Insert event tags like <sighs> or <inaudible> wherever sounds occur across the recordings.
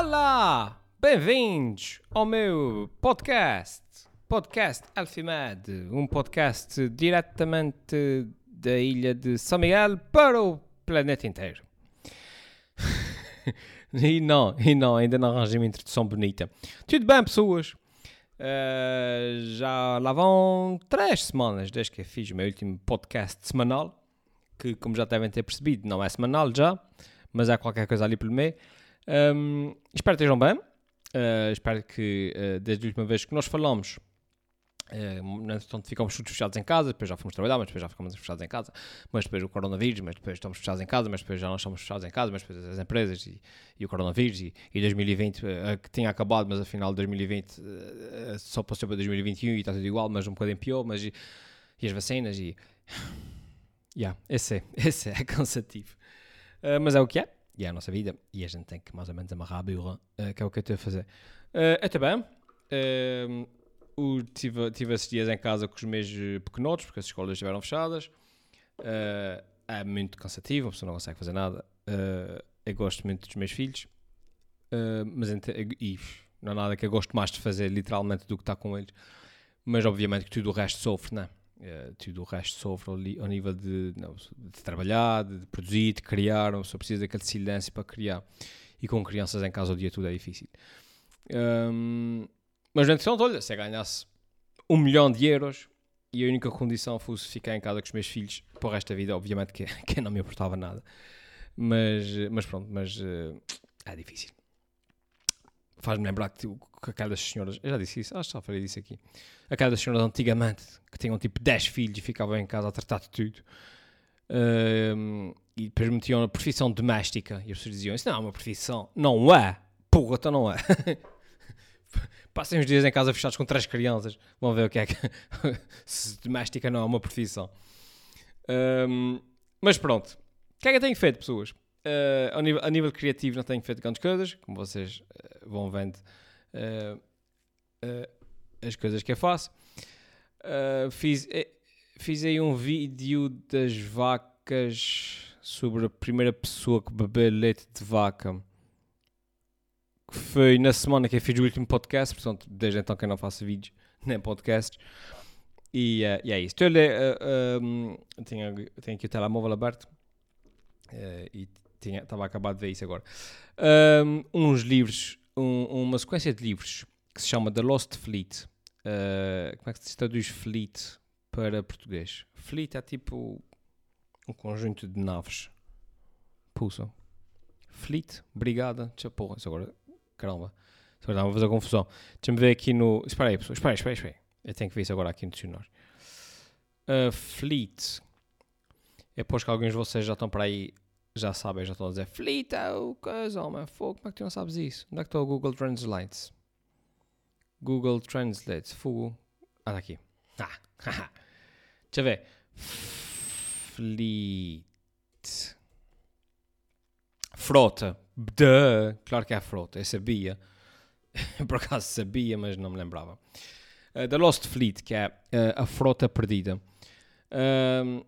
Olá! Bem-vindos ao meu podcast, Podcast Alfimed, um podcast diretamente da ilha de São Miguel para o planeta inteiro. <laughs> e não, e não, ainda não arranjei uma introdução bonita. Tudo bem, pessoas? Uh, já lá vão três semanas desde que fiz o meu último podcast semanal, que, como já devem ter percebido, não é semanal já, mas há qualquer coisa ali pelo meio. Um, espero que estejam bem. Uh, espero que uh, desde a última vez que nós falamos, uh, entretanto ficamos todos fechados em casa, depois já fomos trabalhar, mas depois já ficamos fechados em casa, mas depois o coronavírus, mas depois estamos fechados em casa, mas depois já não estamos fechados em casa, mas depois as empresas e, e o coronavírus e, e 2020 uh, que tinha acabado, mas afinal 2020 uh, só passou para 2021 e está tudo igual, mas um bocadinho pior, mas e, e as vacinas e... <sighs> Yeah, esse é, <laughs> esse é cansativo. Uh, mas é o que é e é a nossa vida, e a gente tem que mais ou menos amarrar a burra, uh, que é o que eu estou a fazer. Uh, até bem, uh, tive, tive esses dias em casa com os meus pequenotes, porque as escolas estiveram fechadas, uh, é muito cansativo, a pessoa não consegue fazer nada, eu gosto muito dos meus filhos, mas e não há nada que eu gosto mais de fazer, literalmente, do que estar com eles, mas obviamente que tudo o resto sofre, não é? Uh, tudo o resto sofre ao, nível de, não, de, trabalhar, de, produzir, de criar, só precisa daquele silêncio para criar. E com crianças em casa o dia todo é difícil. Um, mas entretanto, olha, se eu ganhasse um milhão de euros e a única condição fosse ficar em casa com os meus filhos para o resto da vida, obviamente que, <laughs> que não me importava nada. Mas, mas pronto, mas uh, é difícil faz-me lembrar que, que aquelas senhoras, eu já disse isso, acho que já falei disso aqui, aquelas senhoras antigamente que tinham tipo 10 filhos e ficavam em casa a tratar de tudo. Um, e depois metiam a profissão doméstica e as pessoas diziam: Isso não é uma profissão, não é, porra, então não é. <laughs> Passem uns dias em casa fechados com três crianças, vão ver o que é que. <laughs> se doméstica não é uma profissão. Um, mas pronto, o que é que eu tenho feito, pessoas? Uh, a, nível, a, nível, criativo não tenho feito grandes coisas, como vocês uh, vão vendo uh, as coisas que eu faço. fiz, fiz aí um vídeo das vacas sobre a primeira pessoa que bebeu leite de vaca. Que foi na semana que eu fiz o último podcast, portanto, desde então que eu não faço vídeos nem podcasts. E, e é isso. Estou a ler, um, tenho, tenho aqui o telemóvel aberto. Uh, e estava acabado de ver isso agora. Um, uns livros, um, uma sequência de livros que se chama The Lost Fleet. Uh, como é que se traduz Fleet para português? Fleet é tipo um conjunto de naves. Pulsam. Fleet, brigada, porra, isso agora, caramba, isso agora está a fazer confusão. Deixa-me ver aqui no. Espera aí, pessoal, espera aí, espera aí, espera aí. Eu tenho que ver isso agora aqui no dicionário. Uh, fleet. É pois que alguns de vocês já estão para aí já sabem, já estão a dizer Fleet é o coisa, homem, fogo, como é que tu não sabes isso? Onde é que está o Google Translate? Google Translate, fogo. Ah, está aqui. Ah, <laughs> haha. Deixa eu ver. Fleet. Frota. Duh. Claro que é a frota, eu sabia. <laughs> Por acaso sabia, mas não me lembrava. Uh, The Lost Fleet, que é uh, a frota perdida.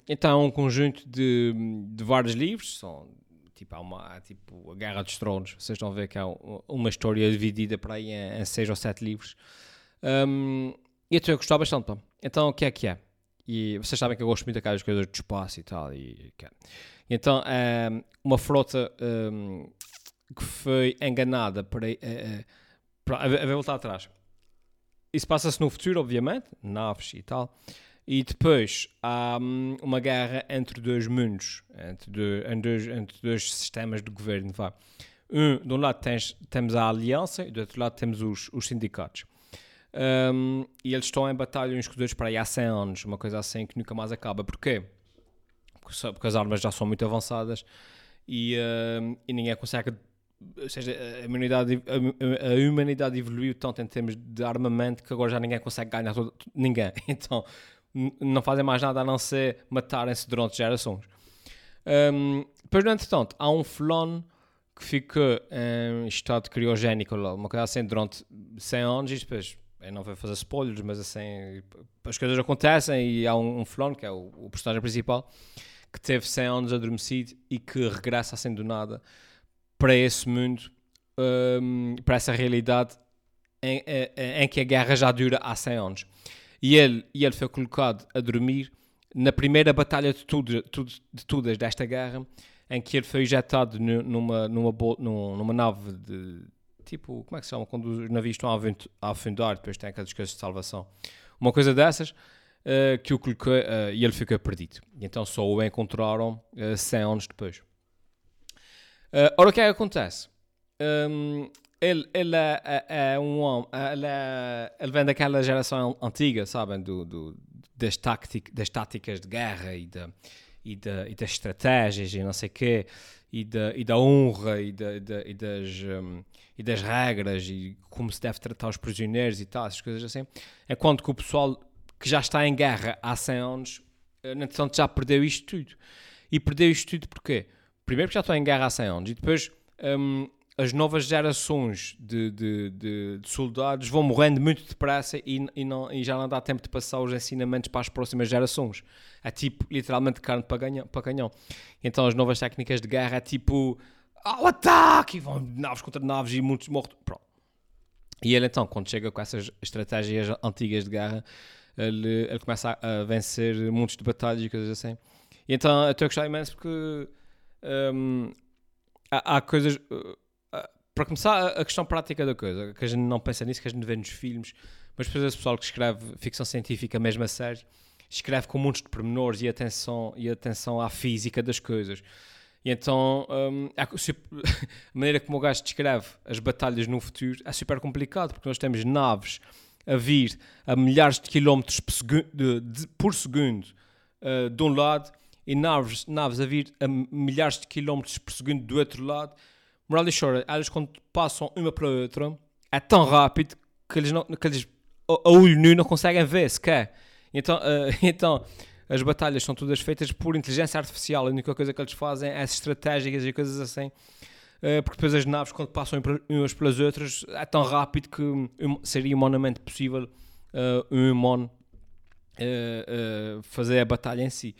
Então é um conjunto de, de vários livros, são, tipo, há uma, há, tipo a Guerra dos Tronos, vocês estão a ver que há uma história dividida para aí em, em seis ou sete livros. Um, e eu estou a gostar bastante. Então o que é que é? E vocês sabem que eu gosto muito daquelas coisas de espaço e tal. E, e então, um, uma frota um, que foi enganada para, uh, para a, a voltar atrás. Isso passa-se no futuro, obviamente, naves e tal. E depois há hum, uma guerra entre dois mundos, entre, dois, entre, dois, dois sistemas de governo. Vá. Um, de um lado tens, temos a aliança e do outro lado temos os, os sindicatos. Um, e eles estão em batalha uns com os outros para aí há 100 anos, uma coisa assim que nunca mais acaba. Porquê? Porque, porque as armas já são muito avançadas e, uh, e ninguém consegue. Ou seja, a humanidade, a, a, humanidade evoluiu tanto em termos de armamento que agora já ninguém consegue ganhar todo, ninguém. <laughs> Então não fazem mais nada a não ser matarem-se durante gerações. Um, depois, no entretanto, há um fulano que fica em estado criogénico, uma coisa assim, durante 100 anos, e depois, eu não vou fazer spoilers, mas assim, as coisas acontecem, e há um, um fulano, que é o, o personagem principal, que teve 100 anos adormecido e que regressa assim do nada para esse mundo um, para essa realidade em, em, em, que a guerra já dura há 100 anos. E ele, e ele foi colocado a dormir na primeira batalha de, tudo, de todas desta guerra, em que ele foi injetado numa, numa, numa nave de tipo, como é que se chama? Quando os navios estão a afundar, depois tem aquelas coisas de salvação. Uma coisa dessas uh, que o colocou uh, e ele ficou perdido. E então só o encontraram uh, 100 anos depois. Uh, ora, o que é que acontece? Um, ele, ele é, é, é, um homem, ele, é, ele vem daquela geração antiga, sabem, do, do das, das táticas de guerra e, da, e, da, e das estratégias e não sei o quê, e da, e da honra e, da, e, das, um, e das regras e como se deve tratar os prisioneiros e tal, essas coisas assim. Enquanto que o pessoal que já está em guerra há 100 anos, entretanto já perdeu isto tudo. E perdeu isto tudo porquê? Primeiro porque já estão em guerra há 100 anos e depois um, as novas gerações de, de, de, de, soldados vão morrendo muito depressa e, e, não, e, já não dá tempo de passar os ensinamentos para as próximas gerações. É tipo, literalmente, carne para, para canhão. Então as novas técnicas de guerra é tipo, ao ataque! E vão naves contra naves e muitos mortos. Pronto. E ele então, quando chega com essas estratégias antigas de guerra, ele, ele começa a, a vencer muitos de batalhas e coisas assim. E então eu estou a gostar imenso porque um, há, há, coisas. Uh, para começar, a questão prática da coisa, que a gente não pensa nisso, que a gente vê nos filmes, mas depois esse pessoal que escreve ficção científica mesmo a sério, escreve com muitos de pormenores e atenção, e atenção à física das coisas. E então, um, <laughs> a, maneira como o gajo descreve as batalhas no futuro é super complicado, porque nós temos naves a vir a milhares de quilómetros por segundo, por segundo uh, de um lado e naves, naves a vir a milhares de quilómetros por segundo do outro lado Moral da história, elas quando passam uma para a outra, é tão rápido que eles, não, que eles a, olho nu não conseguem ver sequer. Então, uh, <laughs> então as batalhas são todas feitas por inteligência artificial. A única coisa que eles fazem é estratégicas e coisas assim. Uh, porque depois as naves, quando passam umas pelas outras, é tão rápido que seria humanamente possível uh, um humano fazer a batalha em si.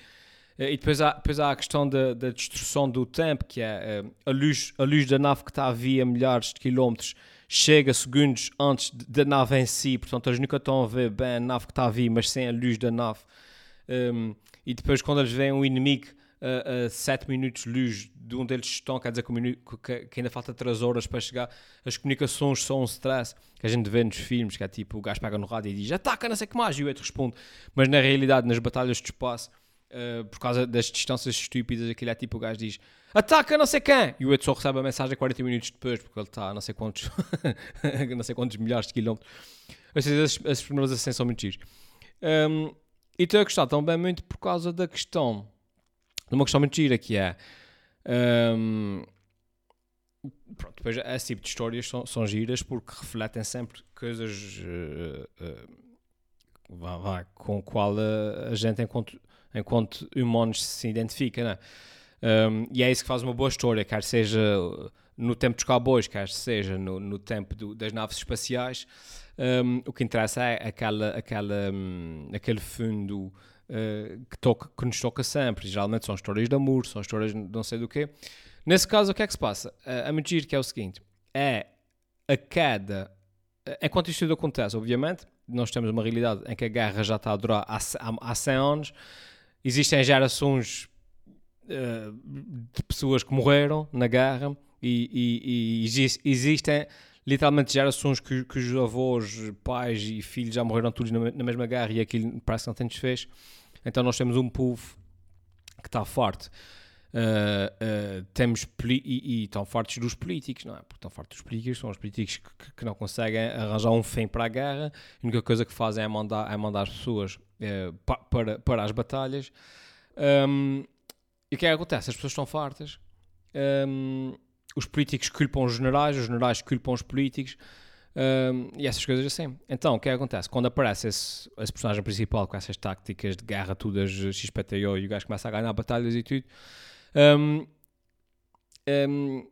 Eh, e depois há, depois há a questão da, da destruição do tempo, que é eh, a luz, a luz da nave que está a vir a milhares de quilómetros chega segundos antes da nave em si, portanto eles nunca estão a ver bem a nave que está a vir, mas sem a luz da nave. Um, e depois quando eles veem um inimigo a, a 7 minutos de luz de onde eles estão, quer dizer que, que, ainda falta 3 horas para chegar, as comunicações são um stress, que a gente vê nos filmes, que é tipo, o gajo pega no rádio e diz, ataca, não sei que mais, e o outro responde. Mas na realidade, nas batalhas de espaço, Uh, por causa das distâncias estúpidas, aquilo é tipo o gajo diz ataca não sei quem! E o só recebe a mensagem 40 minutos depois porque ele está a não sei quantos <laughs> não sei quantos milhares de quilómetros. Ou seja, esses, esses assim são muito giros. Um, e estou a gostar também muito por causa da questão de uma questão muito gira que é um, pronto, depois esse tipo de histórias são, são giras porque refletem sempre coisas uh, uh, com qual a, a gente encontra enquanto humanos se identifica, né? Um, e é isso que faz uma boa história, quer seja no tempo dos cowboys, quer seja no, no tempo do, das naves espaciais. Um, o que interessa é aquela, aquela, um, aquele fundo uh, que, toca, que nos toca sempre. Geralmente são histórias de amor, são histórias de não sei do quê. Nesse caso, o que é que se passa? Uh, a mentir que é o seguinte: é a queda. Enquanto isto tudo acontece, obviamente, nós temos uma realidade em que a guerra já está a durar há, há, há 100 anos existem gerações uh, de pessoas que morreram na guerra e, e, e existem literalmente gerações que, os avós, pais e filhos já morreram todos na, na, mesma guerra e aquilo parece que não tem desfecho. Então nós temos um povo que está forte. Uh, uh, temos e, e, estão fortes dos políticos, não é? Porque estão fortes dos políticos, são os políticos que, que, não conseguem arranjar um fim para a guerra, a única coisa que fazem é mandar, é mandar as pessoas pa, para, para as batalhas. Um, e o que é que acontece? As pessoas estão fartas, um, os políticos culpam os generais, os generais culpam os políticos. Um, e essas coisas assim. Então, o que é que acontece? Quando aparece esse, esse personagem principal com essas táticas de guerra, todas XPTO, e o gajo começa a ganhar batalhas e tudo, um, um,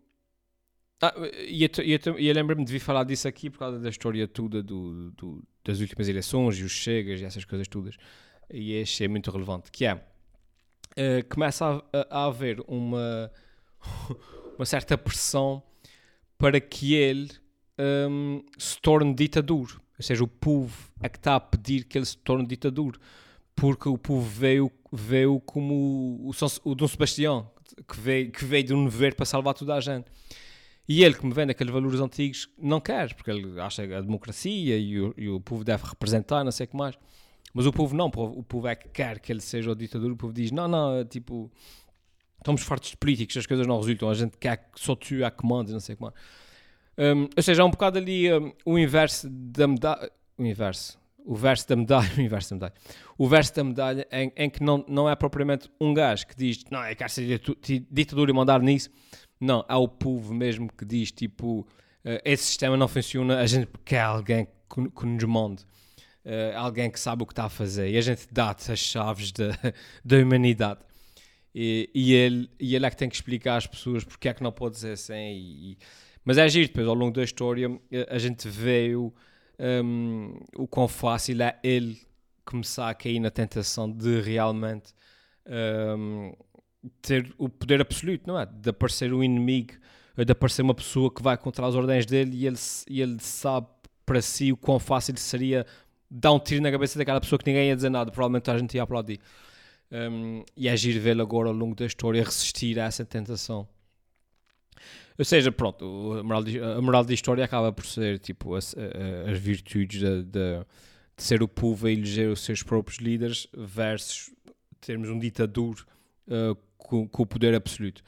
ah, e eu, lembro-me de vir falar disso aqui por causa da história toda do, do, das últimas eleições e os chegas e essas coisas todas. E achei muito relevante. Que é, uh, começa a, a, a, haver uma, <laughs> uma certa pressão para que ele um, se torne ditador. Ou seja, o povo é que está a pedir que ele se torne ditador. Porque o povo veio, veio como o, o, o Dom Sebastião, que veio, que veio de um ver para salvar toda a gente. E ele, que me vende aqueles valores antigos, não quer, porque ele acha a democracia e o, e o povo deve representar, não sei o que mais. Mas o povo não, o povo é que quer que ele seja o ditador. O povo diz: não, não, tipo, estamos fartos de políticos, as coisas não resultam, a gente quer que só tu a comando, não sei que. Um, ou seja, há um bocado ali um, o inverso da medalha. O inverso. O verso da medalha. <laughs> O inverso da medalha. O verso da medalha em, em que não, não é propriamente um gajo que diz: não, eu quero ser ditador e mandar nisso não, há o povo mesmo que diz tipo: uh, esse sistema não funciona, a gente quer alguém que, que nos mande. Uh, alguém que sabe o que está a fazer e a gente dá-te as chaves da, <laughs> da humanidade. E, e, ele, e ele é que tem que explicar às pessoas porque é que não pode ser assim. E, e, mas é giro, depois ao longo da história a gente vê o, um, o quão fácil é ele começar a cair na tentação de realmente um, ter o poder absoluto, não é? De aparecer um inimigo, de aparecer uma pessoa que vai contra as ordens dele e ele, e ele sabe para si o quão fácil seria dar um tiro na cabeça daquela pessoa que ninguém ia dizer nada, provavelmente a gente ia aplaudir. Um, e agir vê-lo agora ao longo da história resistir a essa tentação. Ou seja, pronto, a moral a moral da história acaba por ser tipo as, as virtudes de, de, de, ser o povo a eleger os seus próprios líderes versus termos um ditador uh, com, com o poder absoluto.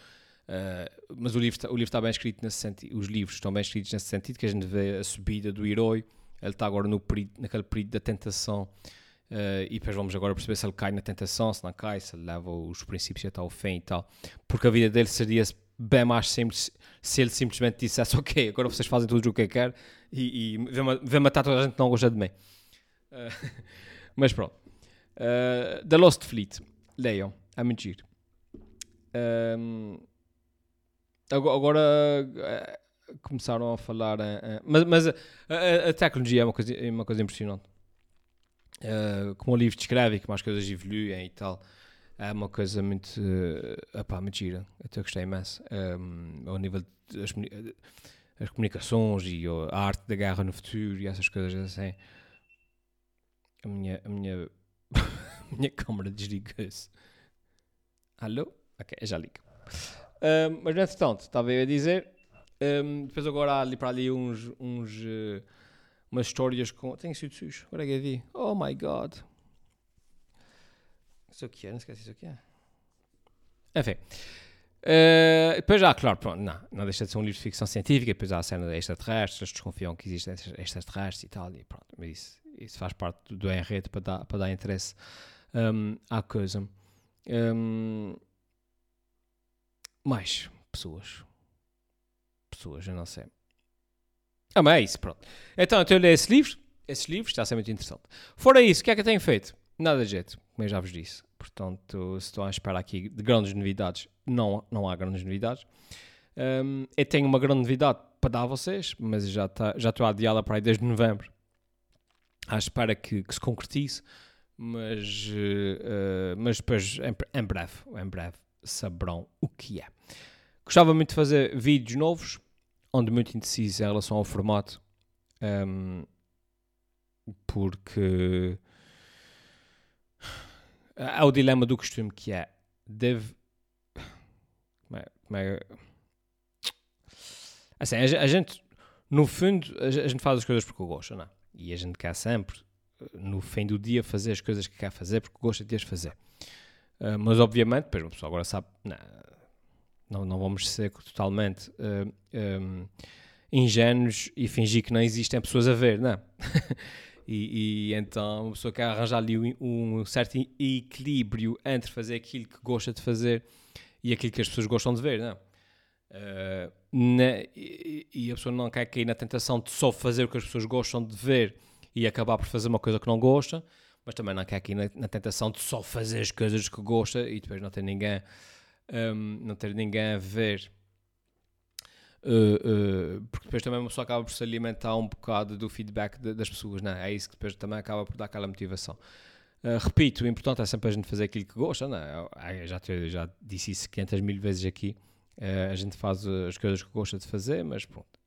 Uh, mas o livro, o livro está bem escrito nesse sentido, os livros estão bem escritos nesse sentido, que a gente vê a subida do herói, ele está agora no período, naquele período da tentação, uh, e depois vamos agora perceber se ele cai na tentação, se não cai, se ele leva os princípios até ao fim e tal, porque a vida dele seria bem mais simples se ele simplesmente dissesse, ok, agora vocês fazem tudo o que eu quero, e, e vê matar toda a gente que não gosta de mim. Uh, <laughs> mas pronto. Uh, The Lost Fleet, leiam, é mentira. Um, agora eh, começaram a falar. Uh, mas, mas a, a, a, tecnologia é uma coisa, é uma coisa impressionante. Uh, como o livro descreve e como as coisas evoluem e tal, é uma coisa muito. Uh, epá, muito gira. Até gostei imenso. Um, ao nível das as comunicações e a arte da guerra no futuro e essas coisas assim. A minha. A minha, <laughs> a minha câmera desliga-se. Alô? Ok, já ligo. Um, mas entretanto, estava eu a dizer. Um, depois agora há ali para ali uns. uns uh, umas histórias com. Tenho sido sujo. Agora é que vi. Oh my god. Isso aqui é, não esquece isso aqui é. Enfim. Uh, depois já, claro, pronto, não, não deixa de ser um livro de ficção científica, depois há a cena de extraterrestres, eles desconfiam que existem extraterrestres e tal, e pronto, mas isso, isso faz parte do enredo para dar, para dar interesse um, à coisa. Um, mais pessoas. Pessoas, eu não sei. Ah, mas é isso, pronto. Então, eu leio esse livro. Esses livros, está a ser muito interessante. Fora isso, o que é que eu tenho feito? Nada de jeito, como eu já vos disse. Portanto, se estou à espera aqui de grandes novidades, não, não há grandes novidades. Um, eu tenho uma grande novidade para dar a vocês, mas já, tá, já estou a adiá-la para aí desde novembro. À espera que, que se concretize, mas, uh, mas depois em, em breve, em breve saberão o que é. Gostava muito de fazer vídeos novos, onde muito indeciso em relação ao formato, um, porque há o dilema do costume que é deve como é, como é assim, a, gente no fundo a, gente faz as coisas porque gosta, não é? E a gente quer sempre no fim do dia fazer as coisas que quer fazer porque gosta de as fazer. Uh, mas obviamente, depois o pessoal agora sabe, não, não, vamos ser totalmente uh, ah, um, ingênuos e fingir que não existem pessoas a ver, não. <laughs> e, e, então a pessoa quer arranjar ali um, um, certo equilíbrio entre fazer aquilo que gosta de fazer e aquilo que as pessoas gostam de ver, não. Uh, na, e, e, a pessoa não quer cair na tentação de só fazer o que as pessoas gostam de ver e acabar por fazer uma coisa que não gosta, mas também não quer aqui na, na, tentação de só fazer as coisas que gosta e depois não ter ninguém, um, não ter ninguém a ver. Uh, uh, porque depois também uma pessoa acaba por se alimentar um bocado do feedback de, das pessoas, não é? É isso que depois também acaba por dar aquela motivação. Uh, repito, o importante é sempre a gente fazer aquilo que gosta, não é? Eu já, já disse isso 500 mil vezes aqui. a gente faz as coisas que gosta de fazer, mas pronto,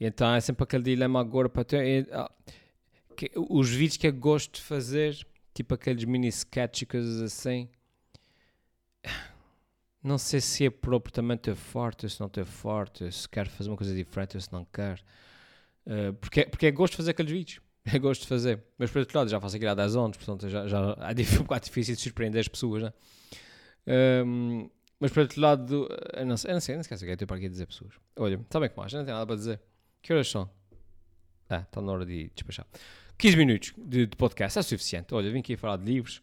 E então é sempre aquele dilema agora para ter. ah, que- os vídeos que eu gosto de fazer, tipo aqueles mini sketches e coisas assim. Não sei se é ter forte, se não ter forte, se quero fazer uma coisa diferente se não quero. Uh, porque, porque é gosto de fazer aqueles vídeos. <laughs> É gosto de fazer. Mas por outro lado, já faço aquilo há 10 anos, portanto já, já é <laughs> um bocado difícil de surpreender as pessoas, né? Um, mas por outro lado, eu não sei, eu não sei, eu não sei o que é que eu para aqui dizer pessoas. Olha, sabem que mais? Eu não tenho nada para dizer. Que horas são? Ah, está na hora de despachar. 15 minutos de, de podcast é suficiente. Olha, vim aqui falar de livros.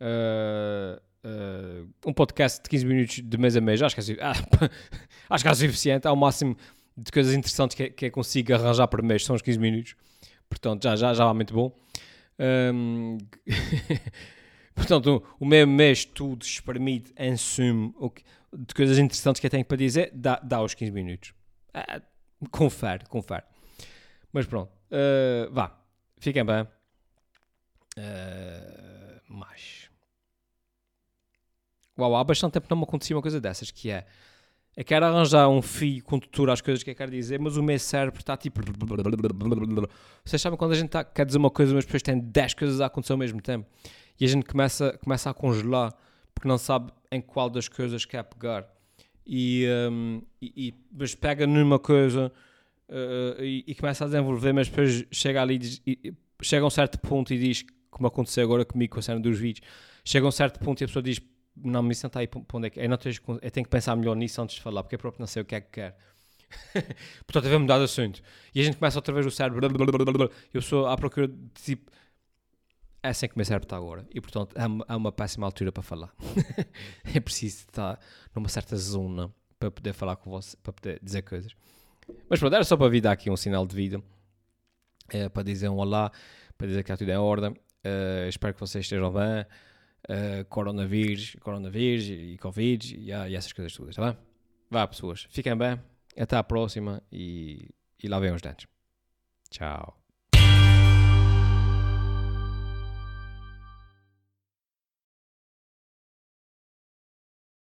Uh, uh, um podcast de 15 minutos de mês a mês, acho que é, <laughs> ah, acho que é suficiente. Ao máximo de coisas interessantes que, que consigo arranjar por mês são os 15 minutos. Portanto, já, já, já vai muito bom. Um, <laughs> portanto, o mesmo mês tudo espremido em sumo o que- de coisas interessantes que eu tenho para dizer, dá, dá os 15 minutos. Ah, confere, confere. Mas pronto, uh, vá, fiquem bem. Uh, mais. Uau, há bastante tempo não me acontecia uma coisa dessas, que é eu quero arranjar um fio condutor às coisas que eu quero dizer, mas o meu cérebro está tipo. Vocês sabem quando a gente tá, quer dizer uma coisa, mas depois tem 10 coisas a acontecer ao mesmo tempo e a gente começa, começa a congelar porque não sabe em qual das coisas quer pegar. E, hum, e, e- mas pega numa coisa uh, e, e começa a desenvolver, mas depois chega ali diz- e- chega a um certo ponto e diz, como aconteceu agora comigo com a cena dos vídeos, chega a um certo ponto e a pessoa diz: Não, me senta aí para onde é que. Eu, não tenho, eu tenho que pensar melhor nisso antes de falar, porque eu próprio não sei o que é que quer. <laughs> Portanto, devemos mudar de assunto. E a gente começa outra vez o cérebro. Eu sou à procura de tipo. É assim que o meu cérebro está agora. E portanto, é uma, é uma péssima altura para falar. <laughs> é preciso estar numa certa zona para poder falar com você, para poder dizer coisas. Mas pronto, era só para vir dar aqui um sinal de vida. É, para dizer um olá, para dizer que está tudo em ordem. Eh, espero que vocês estejam bem. Eh, coronavírus, coronavírus e Covid e, ah, e essas coisas todas, tá bem? Vá, pessoas, fiquem bem. Até à próxima e, e lavem os dentes. Tchau.